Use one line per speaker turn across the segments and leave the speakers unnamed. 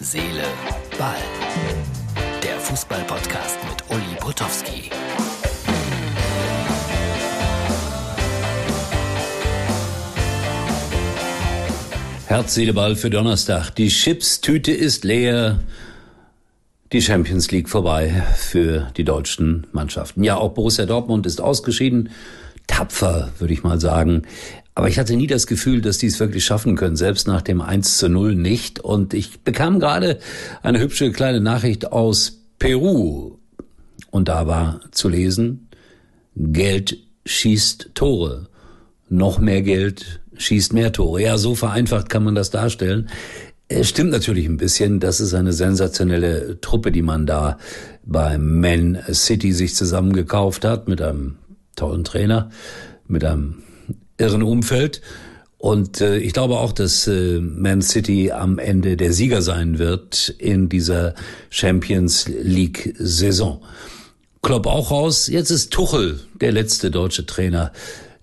Seele, Ball. Der Fußball-Podcast mit Uli Potowski.
Herz, Seele, Ball für Donnerstag. Die Chipstüte ist leer. Die Champions League vorbei für die deutschen Mannschaften. Ja, auch Borussia Dortmund ist ausgeschieden. Tapfer, würde ich mal sagen. Aber ich hatte nie das Gefühl, dass die es wirklich schaffen können, selbst nach dem 1 zu 0 nicht. Und ich bekam gerade eine hübsche kleine Nachricht aus Peru. Und da war zu lesen, Geld schießt Tore. Noch mehr Geld schießt mehr Tore. Ja, so vereinfacht kann man das darstellen. Es stimmt natürlich ein bisschen. Das ist eine sensationelle Truppe, die man da bei Man City sich zusammengekauft hat mit einem tollen Trainer, mit einem irren Umfeld. Und äh, ich glaube auch, dass äh, Man City am Ende der Sieger sein wird in dieser Champions League Saison. Klopp auch raus. Jetzt ist Tuchel der letzte deutsche Trainer,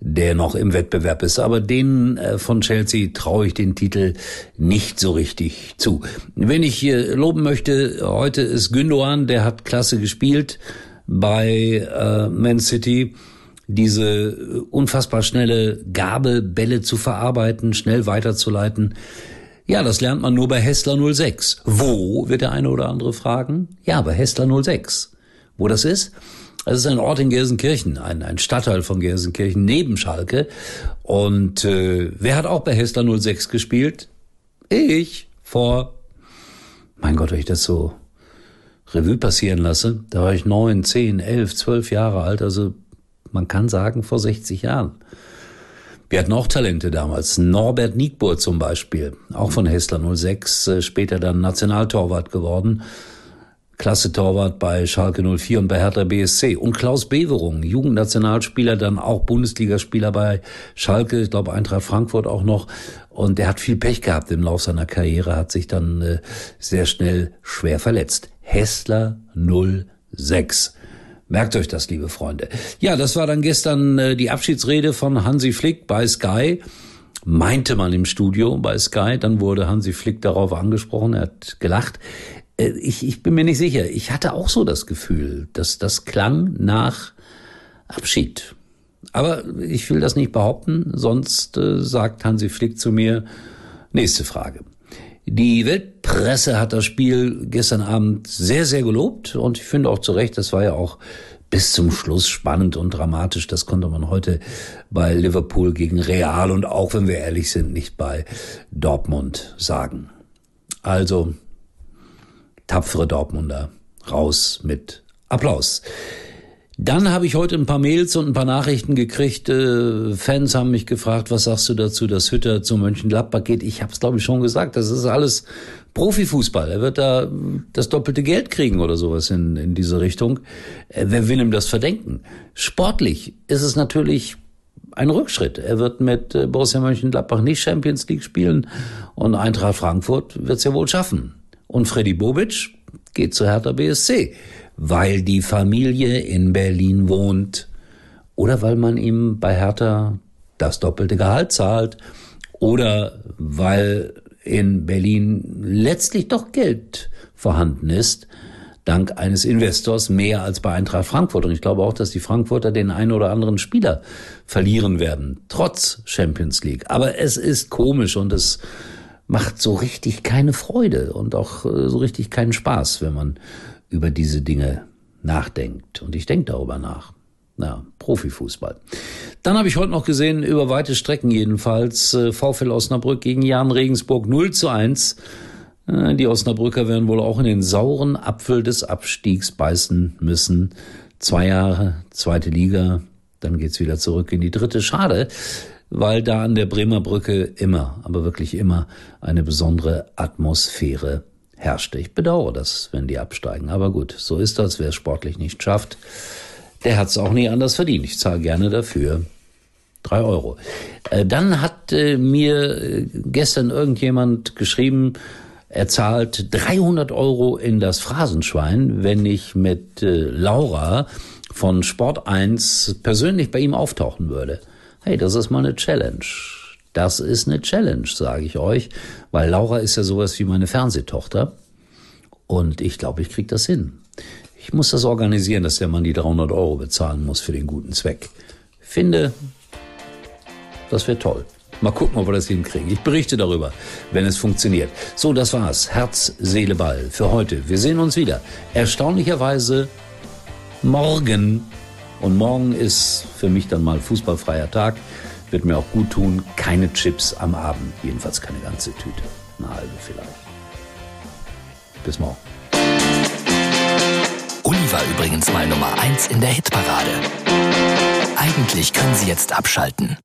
der noch im Wettbewerb ist. Aber denen äh, von Chelsea traue ich den Titel nicht so richtig zu. Wenn ich hier loben möchte, heute ist Gündogan, der hat klasse gespielt bei äh, Man City diese unfassbar schnelle Gabe, Bälle zu verarbeiten, schnell weiterzuleiten. Ja, das lernt man nur bei Hessler 06. Wo, wird der eine oder andere fragen? Ja, bei Hessler 06. Wo das ist? Das ist ein Ort in Gelsenkirchen, ein, ein Stadtteil von Gelsenkirchen neben Schalke. Und äh, wer hat auch bei Hessler 06 gespielt? Ich. Vor, mein Gott, wenn ich das so Revue passieren lasse, da war ich neun, zehn, elf, zwölf Jahre alt, also man kann sagen vor 60 Jahren. Wir hatten auch Talente damals. Norbert Niegbur zum Beispiel, auch von Hessler 06, äh, später dann Nationaltorwart geworden. Klasse Torwart bei Schalke 04 und bei Hertha BSC. Und Klaus Beverung, Jugendnationalspieler, dann auch Bundesligaspieler bei Schalke, ich glaube Eintracht Frankfurt auch noch. Und der hat viel Pech gehabt im Lauf seiner Karriere, hat sich dann äh, sehr schnell schwer verletzt. Hessler 06. Merkt euch das, liebe Freunde. Ja, das war dann gestern äh, die Abschiedsrede von Hansi Flick bei Sky. Meinte man im Studio bei Sky, dann wurde Hansi Flick darauf angesprochen, er hat gelacht. Äh, ich, ich bin mir nicht sicher. Ich hatte auch so das Gefühl, dass das klang nach Abschied. Aber ich will das nicht behaupten, sonst äh, sagt Hansi Flick zu mir, nächste Frage. Die Weltpresse hat das Spiel gestern Abend sehr, sehr gelobt und ich finde auch zu Recht, das war ja auch bis zum Schluss spannend und dramatisch. Das konnte man heute bei Liverpool gegen Real und auch, wenn wir ehrlich sind, nicht bei Dortmund sagen. Also, tapfere Dortmunder, raus mit Applaus. Dann habe ich heute ein paar Mails und ein paar Nachrichten gekriegt. Äh, Fans haben mich gefragt, was sagst du dazu, dass Hütter zum Mönchengladbach geht? Ich habe es, glaube ich, schon gesagt. Das ist alles Profifußball. Er wird da das doppelte Geld kriegen oder sowas in, in diese Richtung. Äh, wer will ihm das verdenken? Sportlich ist es natürlich ein Rückschritt. Er wird mit äh, Borussia Mönchengladbach nicht Champions League spielen und Eintracht Frankfurt wird es ja wohl schaffen. Und Freddy Bobic geht zu Hertha BSC weil die Familie in Berlin wohnt oder weil man ihm bei Hertha das doppelte Gehalt zahlt oder weil in Berlin letztlich doch Geld vorhanden ist, dank eines Investors mehr als bei Eintracht Frankfurt. Und ich glaube auch, dass die Frankfurter den einen oder anderen Spieler verlieren werden, trotz Champions League. Aber es ist komisch und es macht so richtig keine Freude und auch äh, so richtig keinen Spaß, wenn man über diese Dinge nachdenkt. Und ich denke darüber nach. Na, Profifußball. Dann habe ich heute noch gesehen, über weite Strecken jedenfalls, äh, VfL Osnabrück gegen Jan Regensburg 0 zu 1. Äh, die Osnabrücker werden wohl auch in den sauren Apfel des Abstiegs beißen müssen. Zwei Jahre, zweite Liga, dann geht's wieder zurück in die dritte. Schade, weil da an der Bremer Brücke immer, aber wirklich immer eine besondere Atmosphäre herrschte. Ich bedauere das, wenn die absteigen. Aber gut, so ist das. Wer es sportlich nicht schafft, der hat es auch nie anders verdient. Ich zahle gerne dafür drei Euro. Äh, dann hat äh, mir äh, gestern irgendjemand geschrieben, er zahlt 300 Euro in das Phrasenschwein, wenn ich mit Laura von Sport 1 persönlich bei ihm auftauchen würde. Hey, das ist mal eine Challenge. Das ist eine Challenge, sage ich euch, weil Laura ist ja sowas wie meine Fernsehtochter. Und ich glaube, ich kriege das hin. Ich muss das organisieren, dass der Mann die 300 Euro bezahlen muss für den guten Zweck. Finde, das wäre toll. Mal gucken, ob wir das hinkriegen. Ich berichte darüber, wenn es funktioniert. So, das war's. Herz, Seele, Ball für heute. Wir sehen uns wieder. Erstaunlicherweise morgen. Und morgen ist für mich dann mal fußballfreier Tag. Wird mir auch gut tun. Keine Chips am Abend. Jedenfalls keine ganze Tüte. Eine halbe vielleicht. Bis morgen.
Uli war übrigens mal Nummer 1 in der Hitparade. Eigentlich können Sie jetzt abschalten.